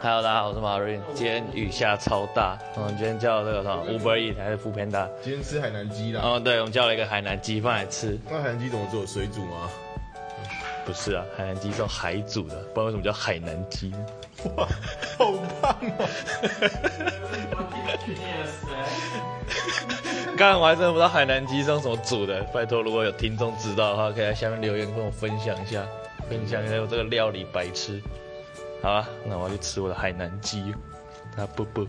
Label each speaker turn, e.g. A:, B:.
A: Hello，大家好，我是马瑞。今天雨下超大，我们今天叫这个什么 Uber Eats 还是 Foodpanda？
B: 今天吃海南鸡啦。
A: 哦，对，我们叫了一个海南鸡饭来吃。
B: 那海南鸡怎么做？水煮吗？
A: 不是啊，海南鸡是用海煮的，不知道为什么叫海南鸡。
B: 哇，好棒哦！
A: 刚刚我还真的不知道海南鸡是用什么煮的，拜托，如果有听众知道的话，可以在下面留言跟我分享一下，分享一下我这个料理白痴。好啊那我要去吃我的海南鸡。啊不不。